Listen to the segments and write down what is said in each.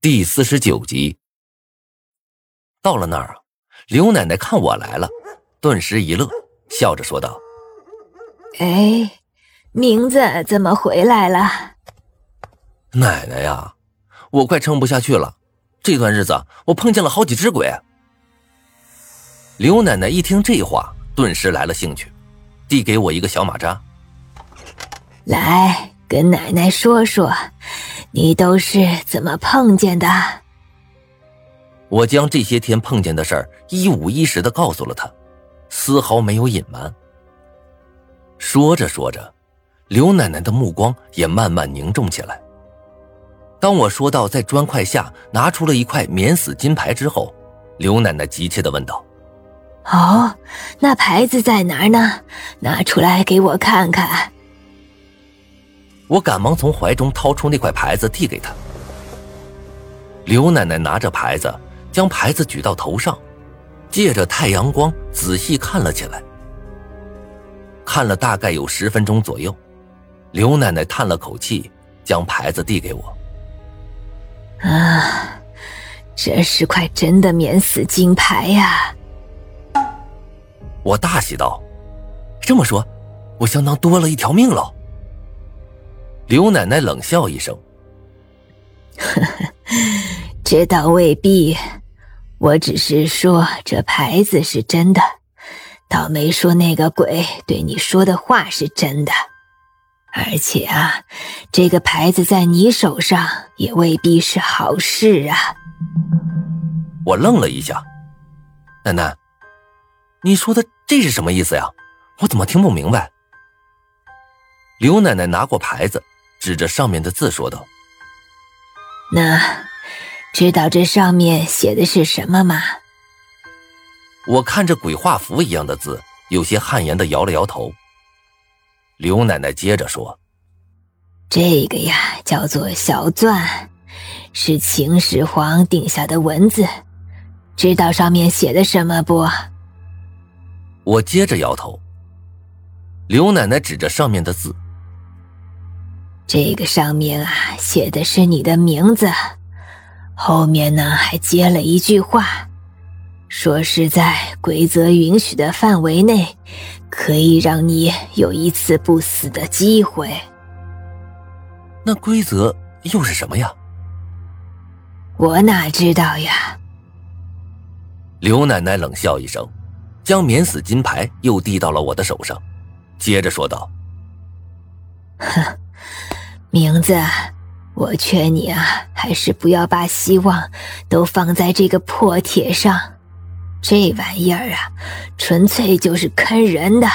第四十九集，到了那儿啊，刘奶奶看我来了，顿时一乐，笑着说道：“哎，名字怎么回来了？”奶奶呀，我快撑不下去了，这段日子我碰见了好几只鬼。刘奶奶一听这话，顿时来了兴趣，递给我一个小马扎，来跟奶奶说说。你都是怎么碰见的？我将这些天碰见的事儿一五一十的告诉了他，丝毫没有隐瞒。说着说着，刘奶奶的目光也慢慢凝重起来。当我说到在砖块下拿出了一块免死金牌之后，刘奶奶急切的问道：“哦，那牌子在哪儿呢？拿出来给我看看。”我赶忙从怀中掏出那块牌子递给他。刘奶奶拿着牌子，将牌子举到头上，借着太阳光仔细看了起来。看了大概有十分钟左右，刘奶奶叹了口气，将牌子递给我。啊，这是块真的免死金牌呀！我大喜道：“这么说，我相当多了一条命喽。”刘奶奶冷笑一声：“呵呵，这倒未必，我只是说这牌子是真的，倒没说那个鬼对你说的话是真的。而且啊，这个牌子在你手上也未必是好事啊。”我愣了一下：“奶奶，你说的这是什么意思呀？我怎么听不明白？”刘奶奶拿过牌子。指着上面的字说道：“那，知道这上面写的是什么吗？”我看着鬼画符一样的字，有些汗颜的摇了摇头。刘奶奶接着说：“这个呀，叫做小篆，是秦始皇定下的文字。知道上面写的什么不？”我接着摇头。刘奶奶指着上面的字。这个上面啊，写的是你的名字，后面呢还接了一句话，说是在规则允许的范围内，可以让你有一次不死的机会。那规则又是什么呀？我哪知道呀！刘奶奶冷笑一声，将免死金牌又递到了我的手上，接着说道：“哼。”名字，我劝你啊，还是不要把希望都放在这个破铁上。这玩意儿啊，纯粹就是坑人的。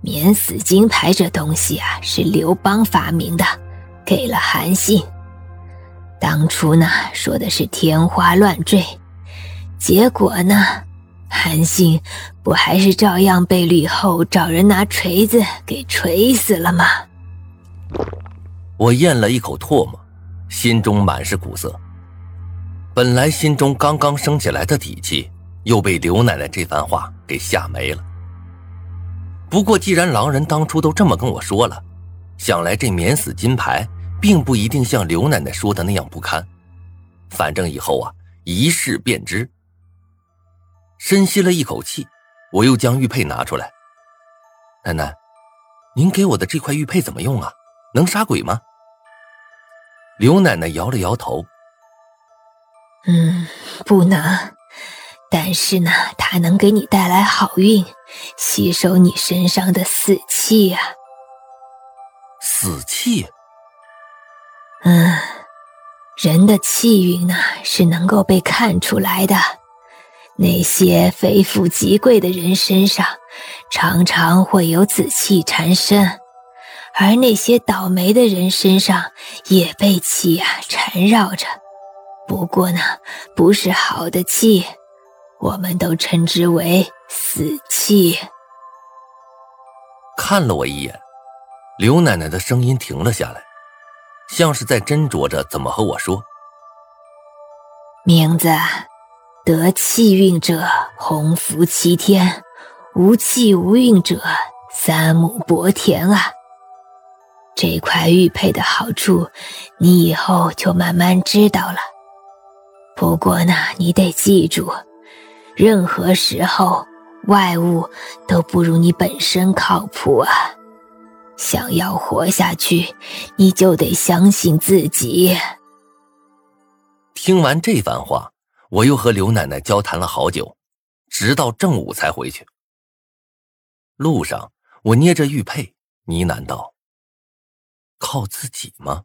免死金牌这东西啊，是刘邦发明的，给了韩信。当初呢，说的是天花乱坠，结果呢，韩信不还是照样被吕后找人拿锤子给锤死了吗？我咽了一口唾沫，心中满是苦涩。本来心中刚刚升起来的底气，又被刘奶奶这番话给吓没了。不过，既然狼人当初都这么跟我说了，想来这免死金牌并不一定像刘奶奶说的那样不堪。反正以后啊，一试便知。深吸了一口气，我又将玉佩拿出来。奶奶，您给我的这块玉佩怎么用啊？能杀鬼吗？刘奶奶摇了摇头。嗯，不能。但是呢，它能给你带来好运，吸收你身上的死气呀。死气？嗯，人的气运呢是能够被看出来的。那些非富即贵的人身上，常常会有紫气缠身。而那些倒霉的人身上也被气啊缠绕着，不过呢，不是好的气，我们都称之为死气。看了我一眼，刘奶奶的声音停了下来，像是在斟酌着怎么和我说。名字，得气运者洪福齐天，无气无运者三亩薄田啊。这块玉佩的好处，你以后就慢慢知道了。不过呢，你得记住，任何时候外物都不如你本身靠谱啊！想要活下去，你就得相信自己。听完这番话，我又和刘奶奶交谈了好久，直到正午才回去。路上，我捏着玉佩，呢喃道。靠自己吗？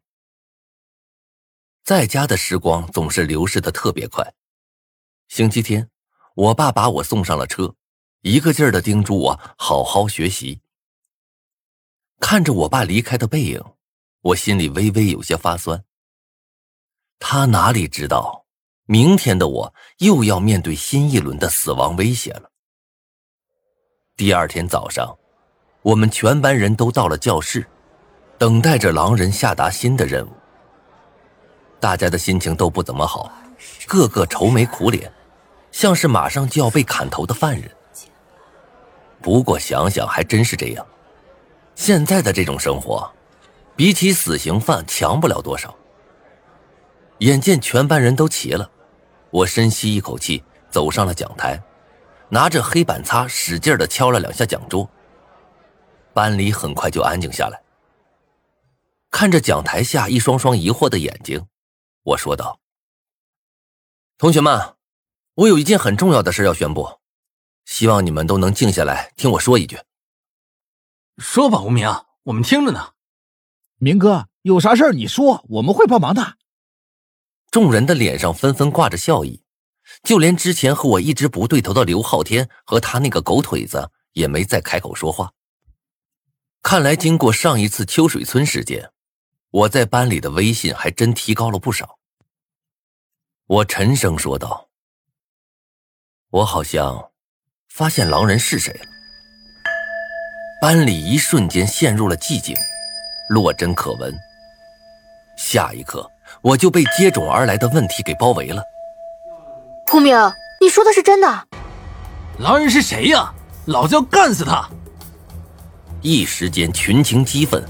在家的时光总是流逝的特别快。星期天，我爸把我送上了车，一个劲儿的叮嘱我好好学习。看着我爸离开的背影，我心里微微有些发酸。他哪里知道，明天的我又要面对新一轮的死亡威胁了。第二天早上，我们全班人都到了教室。等待着狼人下达新的任务，大家的心情都不怎么好，个个愁眉苦脸，像是马上就要被砍头的犯人。不过想想还真是这样，现在的这种生活，比起死刑犯强不了多少。眼见全班人都齐了，我深吸一口气，走上了讲台，拿着黑板擦使劲的敲了两下讲桌。班里很快就安静下来。看着讲台下一双双疑惑的眼睛，我说道：“同学们，我有一件很重要的事要宣布，希望你们都能静下来听我说一句。”“说吧，无名，我们听着呢。”“明哥，有啥事你说，我们会帮忙的。”众人的脸上纷纷挂着笑意，就连之前和我一直不对头的刘昊天和他那个狗腿子也没再开口说话。看来，经过上一次秋水村事件。我在班里的威信还真提高了不少。我沉声说道：“我好像发现狼人是谁了。”班里一瞬间陷入了寂静，落针可闻。下一刻，我就被接踵而来的问题给包围了。顾明，你说的是真的？狼人是谁呀？老子要干死他！一时间，群情激愤。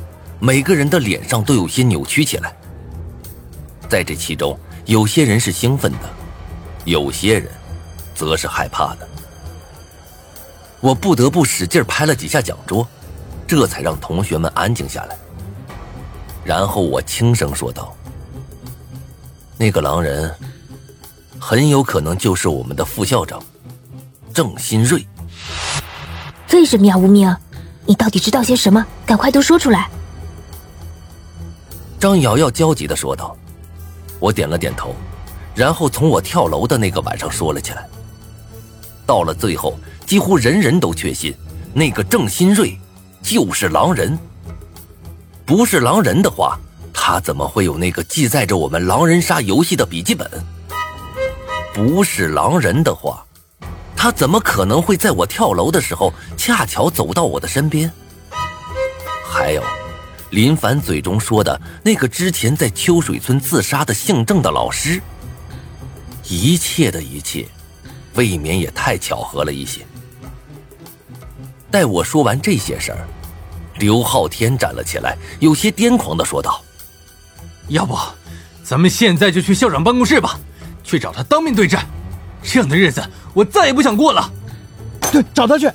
每个人的脸上都有些扭曲起来，在这其中，有些人是兴奋的，有些人，则是害怕的。我不得不使劲拍了几下讲桌，这才让同学们安静下来。然后我轻声说道：“那个狼人，很有可能就是我们的副校长，郑新瑞。”为什么呀，无名？你到底知道些什么？赶快都说出来！张瑶瑶焦急的说道：“我点了点头，然后从我跳楼的那个晚上说了起来。到了最后，几乎人人都确信，那个郑新瑞就是狼人。不是狼人的话，他怎么会有那个记载着我们狼人杀游戏的笔记本？不是狼人的话，他怎么可能会在我跳楼的时候恰巧走到我的身边？还有。”林凡嘴中说的那个之前在秋水村自杀的姓郑的老师，一切的一切，未免也太巧合了一些。待我说完这些事儿，刘昊天站了起来，有些癫狂的说道：“要不，咱们现在就去校长办公室吧，去找他当面对质。这样的日子我再也不想过了。”对，找他去。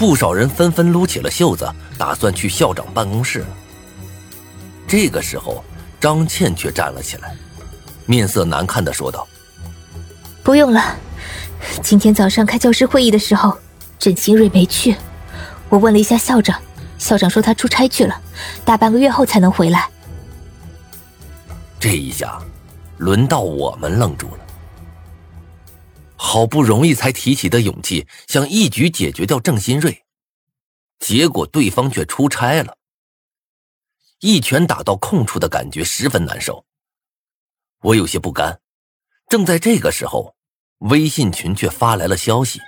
不少人纷纷撸起了袖子，打算去校长办公室。这个时候，张倩却站了起来，面色难看的说道：“不用了，今天早上开教师会议的时候，郑新瑞没去。我问了一下校长，校长说他出差去了，大半个月后才能回来。”这一下，轮到我们愣住了。好不容易才提起的勇气，想一举解决掉郑新瑞，结果对方却出差了。一拳打到空处的感觉十分难受，我有些不甘。正在这个时候，微信群却发来了消息：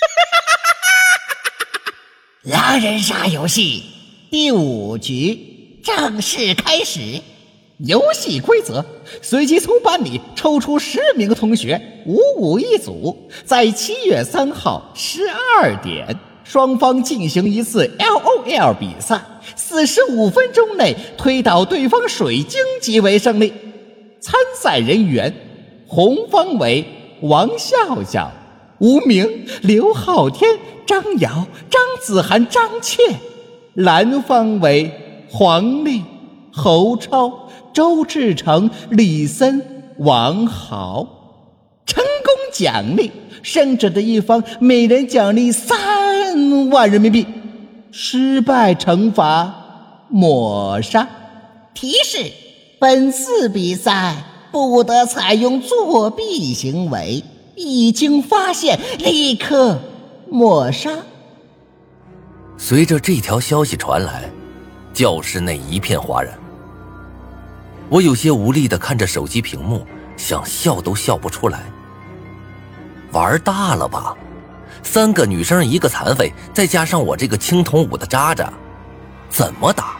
“狼人杀游戏第五局正式开始。”游戏规则：随机从班里抽出十名同学，五五一组，在七月三号十二点双方进行一次 LOL 比赛，四十五分钟内推倒对方水晶即为胜利。参赛人员：红方为王笑笑、吴明、刘昊天、张瑶、张子涵、张倩；蓝方为黄丽、侯超、周志成、李森、王豪。奖励胜者的一方每人奖励三万人民币，失败惩罚抹杀。提示：本次比赛不得采用作弊行为，一经发现立刻抹杀。随着这条消息传来，教室内一片哗然。我有些无力的看着手机屏幕，想笑都笑不出来。玩大了吧？三个女生，一个残废，再加上我这个青铜五的渣渣，怎么打？